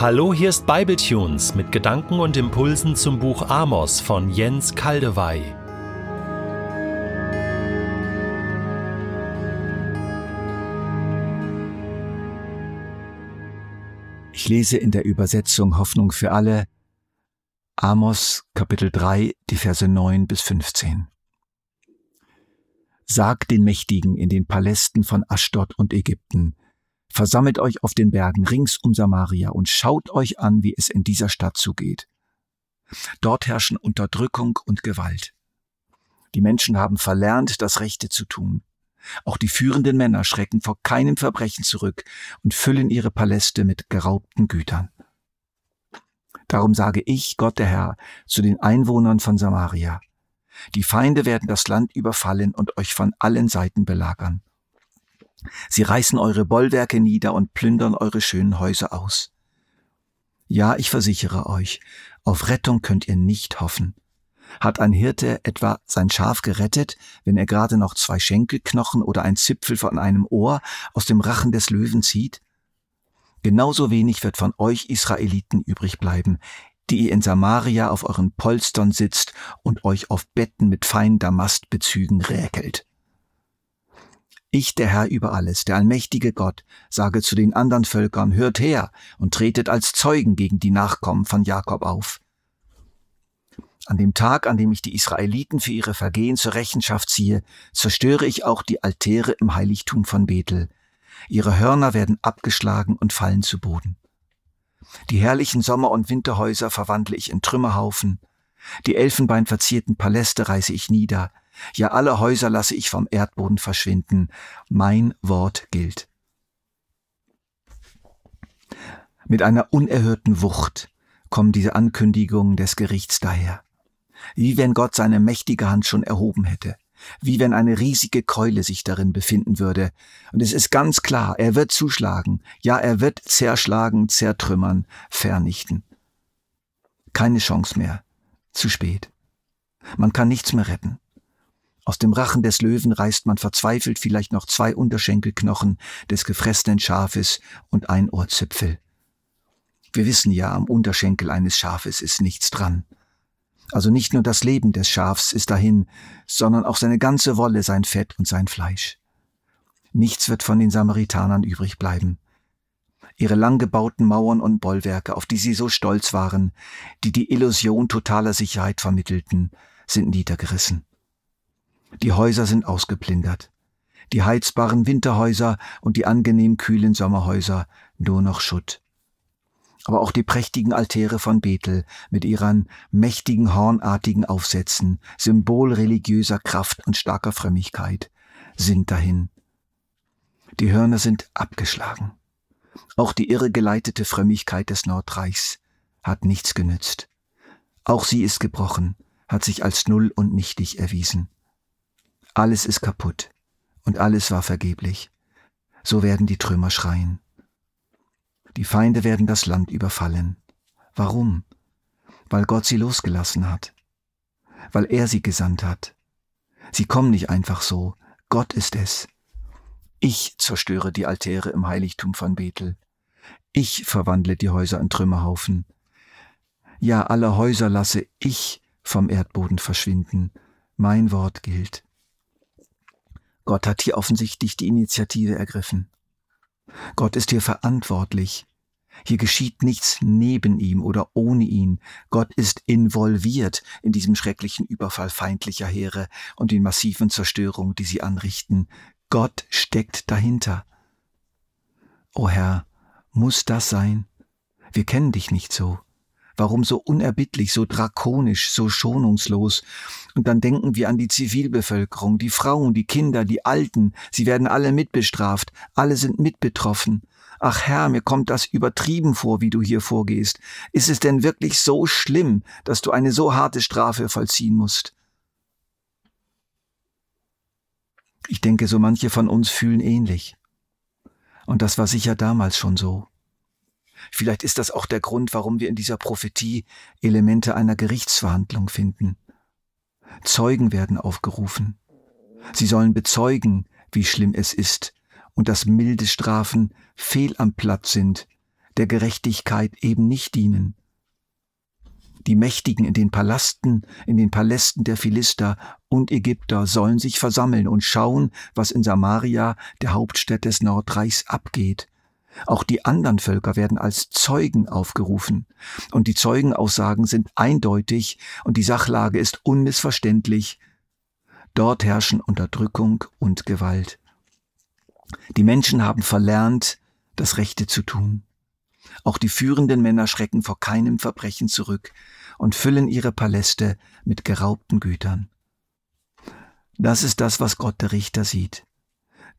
Hallo, hier ist Bibletunes mit Gedanken und Impulsen zum Buch Amos von Jens Kaldewey. Ich lese in der Übersetzung Hoffnung für alle Amos Kapitel 3, die Verse 9 bis 15. Sagt den Mächtigen in den Palästen von Aschdod und Ägypten, Versammelt euch auf den Bergen rings um Samaria und schaut euch an, wie es in dieser Stadt zugeht. Dort herrschen Unterdrückung und Gewalt. Die Menschen haben verlernt, das Rechte zu tun. Auch die führenden Männer schrecken vor keinem Verbrechen zurück und füllen ihre Paläste mit geraubten Gütern. Darum sage ich, Gott der Herr, zu den Einwohnern von Samaria, die Feinde werden das Land überfallen und euch von allen Seiten belagern. Sie reißen eure Bollwerke nieder und plündern eure schönen Häuser aus. Ja, ich versichere euch, auf Rettung könnt ihr nicht hoffen. Hat ein Hirte etwa sein Schaf gerettet, wenn er gerade noch zwei Schenkelknochen oder ein Zipfel von einem Ohr aus dem Rachen des Löwen zieht? Genauso wenig wird von euch Israeliten übrig bleiben, die ihr in Samaria auf euren Polstern sitzt und euch auf Betten mit feinen Damastbezügen räkelt. Ich, der Herr über alles, der allmächtige Gott, sage zu den anderen Völkern, hört her und tretet als Zeugen gegen die Nachkommen von Jakob auf. An dem Tag, an dem ich die Israeliten für ihre Vergehen zur Rechenschaft ziehe, zerstöre ich auch die Altäre im Heiligtum von Bethel. Ihre Hörner werden abgeschlagen und fallen zu Boden. Die herrlichen Sommer- und Winterhäuser verwandle ich in Trümmerhaufen. Die elfenbeinverzierten Paläste reiße ich nieder. Ja, alle Häuser lasse ich vom Erdboden verschwinden. Mein Wort gilt. Mit einer unerhörten Wucht kommen diese Ankündigungen des Gerichts daher. Wie wenn Gott seine mächtige Hand schon erhoben hätte. Wie wenn eine riesige Keule sich darin befinden würde. Und es ist ganz klar, er wird zuschlagen. Ja, er wird zerschlagen, zertrümmern, vernichten. Keine Chance mehr. Zu spät. Man kann nichts mehr retten. Aus dem Rachen des Löwen reißt man verzweifelt vielleicht noch zwei Unterschenkelknochen des gefressenen Schafes und ein Ohrzipfel. Wir wissen ja, am Unterschenkel eines Schafes ist nichts dran. Also nicht nur das Leben des Schafs ist dahin, sondern auch seine ganze Wolle, sein Fett und sein Fleisch. Nichts wird von den Samaritanern übrig bleiben. Ihre lang gebauten Mauern und Bollwerke, auf die sie so stolz waren, die die Illusion totaler Sicherheit vermittelten, sind niedergerissen. Die Häuser sind ausgeplündert. Die heizbaren Winterhäuser und die angenehm kühlen Sommerhäuser nur noch Schutt. Aber auch die prächtigen Altäre von Bethel mit ihren mächtigen hornartigen Aufsätzen, Symbol religiöser Kraft und starker Frömmigkeit, sind dahin. Die Hörner sind abgeschlagen. Auch die irregeleitete Frömmigkeit des Nordreichs hat nichts genützt. Auch sie ist gebrochen, hat sich als null und nichtig erwiesen. Alles ist kaputt und alles war vergeblich. So werden die Trümmer schreien. Die Feinde werden das Land überfallen. Warum? Weil Gott sie losgelassen hat. Weil er sie gesandt hat. Sie kommen nicht einfach so. Gott ist es. Ich zerstöre die Altäre im Heiligtum von Bethel. Ich verwandle die Häuser in Trümmerhaufen. Ja, alle Häuser lasse ich vom Erdboden verschwinden. Mein Wort gilt. Gott hat hier offensichtlich die Initiative ergriffen. Gott ist hier verantwortlich. Hier geschieht nichts neben ihm oder ohne ihn. Gott ist involviert in diesem schrecklichen Überfall feindlicher Heere und den massiven Zerstörungen, die sie anrichten. Gott steckt dahinter. O Herr, muss das sein? Wir kennen dich nicht so. Warum so unerbittlich, so drakonisch, so schonungslos? Und dann denken wir an die Zivilbevölkerung, die Frauen, die Kinder, die Alten, sie werden alle mitbestraft, alle sind mitbetroffen. Ach Herr, mir kommt das übertrieben vor, wie du hier vorgehst. Ist es denn wirklich so schlimm, dass du eine so harte Strafe vollziehen musst? Ich denke, so manche von uns fühlen ähnlich. Und das war sicher damals schon so. Vielleicht ist das auch der Grund, warum wir in dieser Prophetie Elemente einer Gerichtsverhandlung finden. Zeugen werden aufgerufen. Sie sollen bezeugen, wie schlimm es ist und dass milde Strafen fehl am Platz sind, der Gerechtigkeit eben nicht dienen. Die Mächtigen in den Palasten, in den Palästen der Philister und Ägypter sollen sich versammeln und schauen, was in Samaria, der Hauptstadt des Nordreichs, abgeht. Auch die anderen Völker werden als Zeugen aufgerufen. Und die Zeugenaussagen sind eindeutig und die Sachlage ist unmissverständlich. Dort herrschen Unterdrückung und Gewalt. Die Menschen haben verlernt, das Rechte zu tun. Auch die führenden Männer schrecken vor keinem Verbrechen zurück und füllen ihre Paläste mit geraubten Gütern. Das ist das, was Gott der Richter sieht.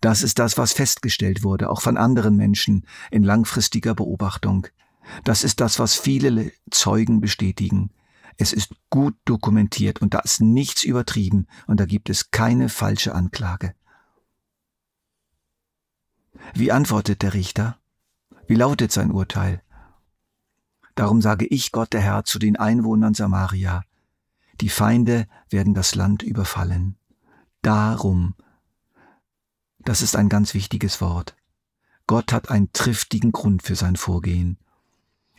Das ist das, was festgestellt wurde, auch von anderen Menschen in langfristiger Beobachtung. Das ist das, was viele Zeugen bestätigen. Es ist gut dokumentiert und da ist nichts übertrieben und da gibt es keine falsche Anklage. Wie antwortet der Richter? Wie lautet sein Urteil? Darum sage ich Gott der Herr zu den Einwohnern Samaria, die Feinde werden das Land überfallen. Darum, das ist ein ganz wichtiges Wort. Gott hat einen triftigen Grund für sein Vorgehen.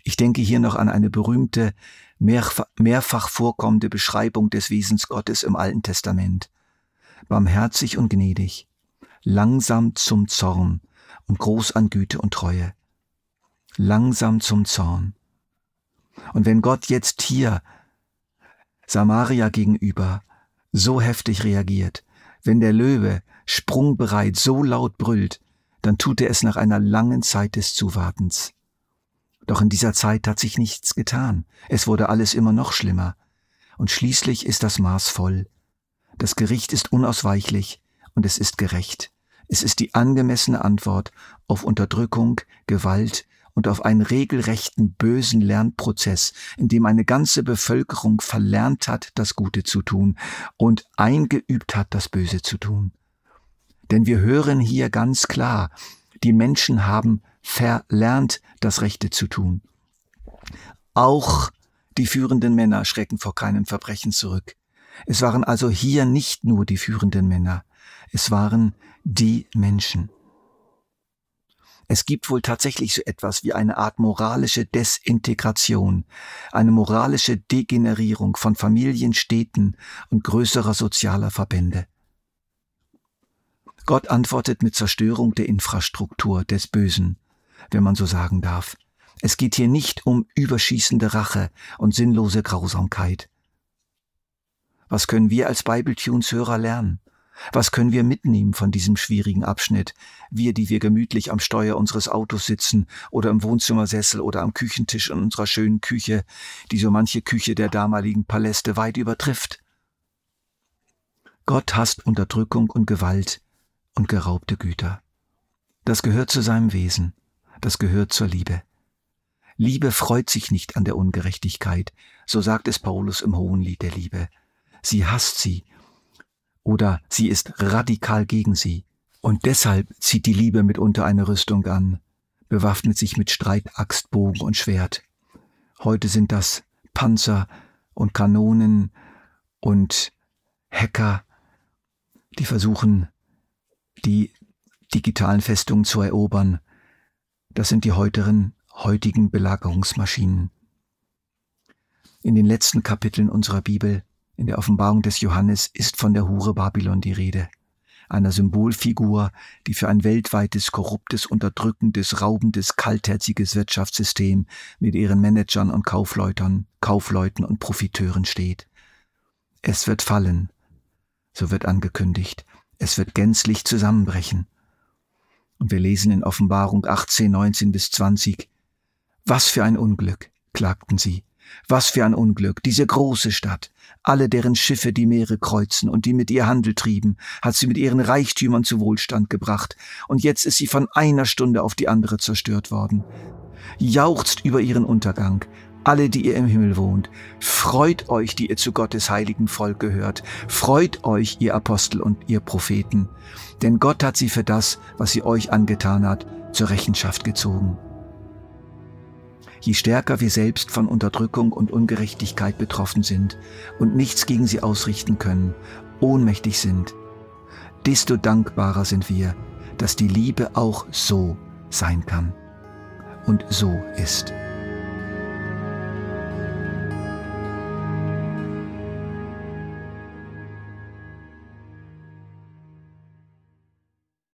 Ich denke hier noch an eine berühmte, mehrfach vorkommende Beschreibung des Wesens Gottes im Alten Testament. Barmherzig und gnädig, langsam zum Zorn und groß an Güte und Treue langsam zum Zorn. Und wenn Gott jetzt hier Samaria gegenüber so heftig reagiert, wenn der Löwe sprungbereit so laut brüllt, dann tut er es nach einer langen Zeit des Zuwartens. Doch in dieser Zeit hat sich nichts getan. Es wurde alles immer noch schlimmer. Und schließlich ist das Maß voll. Das Gericht ist unausweichlich und es ist gerecht. Es ist die angemessene Antwort auf Unterdrückung, Gewalt und auf einen regelrechten bösen Lernprozess, in dem eine ganze Bevölkerung verlernt hat, das Gute zu tun und eingeübt hat, das Böse zu tun. Denn wir hören hier ganz klar, die Menschen haben verlernt, das Rechte zu tun. Auch die führenden Männer schrecken vor keinem Verbrechen zurück. Es waren also hier nicht nur die führenden Männer, es waren die Menschen. Es gibt wohl tatsächlich so etwas wie eine Art moralische Desintegration, eine moralische Degenerierung von Familien, Städten und größerer sozialer Verbände. Gott antwortet mit Zerstörung der Infrastruktur des Bösen, wenn man so sagen darf. Es geht hier nicht um überschießende Rache und sinnlose Grausamkeit. Was können wir als Bibletunes-Hörer lernen? Was können wir mitnehmen von diesem schwierigen Abschnitt? Wir, die wir gemütlich am Steuer unseres Autos sitzen oder im Wohnzimmersessel oder am Küchentisch in unserer schönen Küche, die so manche Küche der damaligen Paläste weit übertrifft. Gott hasst Unterdrückung und Gewalt und geraubte Güter. Das gehört zu seinem Wesen, das gehört zur Liebe. Liebe freut sich nicht an der Ungerechtigkeit, so sagt es Paulus im Hohenlied der Liebe. Sie hasst sie oder sie ist radikal gegen sie. Und deshalb zieht die Liebe mitunter eine Rüstung an, bewaffnet sich mit Streitaxt, Bogen und Schwert. Heute sind das Panzer und Kanonen und Hacker, die versuchen, die digitalen Festungen zu erobern. Das sind die heutigen, heutigen Belagerungsmaschinen. In den letzten Kapiteln unserer Bibel in der Offenbarung des Johannes ist von der Hure Babylon die Rede, einer Symbolfigur, die für ein weltweites, korruptes, unterdrückendes, raubendes, kaltherziges Wirtschaftssystem mit ihren Managern und Kaufleutern, Kaufleuten und Profiteuren steht. Es wird fallen, so wird angekündigt, es wird gänzlich zusammenbrechen. Und wir lesen in Offenbarung 18, 19 bis 20, Was für ein Unglück, klagten sie, was für ein Unglück, diese große Stadt, alle deren Schiffe die Meere kreuzen und die mit ihr Handel trieben, hat sie mit ihren Reichtümern zu Wohlstand gebracht, und jetzt ist sie von einer Stunde auf die andere zerstört worden. Jauchzt über ihren Untergang, alle, die ihr im Himmel wohnt, freut euch, die ihr zu Gottes heiligen Volk gehört, freut euch, ihr Apostel und ihr Propheten, denn Gott hat sie für das, was sie euch angetan hat, zur Rechenschaft gezogen. Je stärker wir selbst von Unterdrückung und Ungerechtigkeit betroffen sind und nichts gegen sie ausrichten können, ohnmächtig sind, desto dankbarer sind wir, dass die Liebe auch so sein kann. und so ist.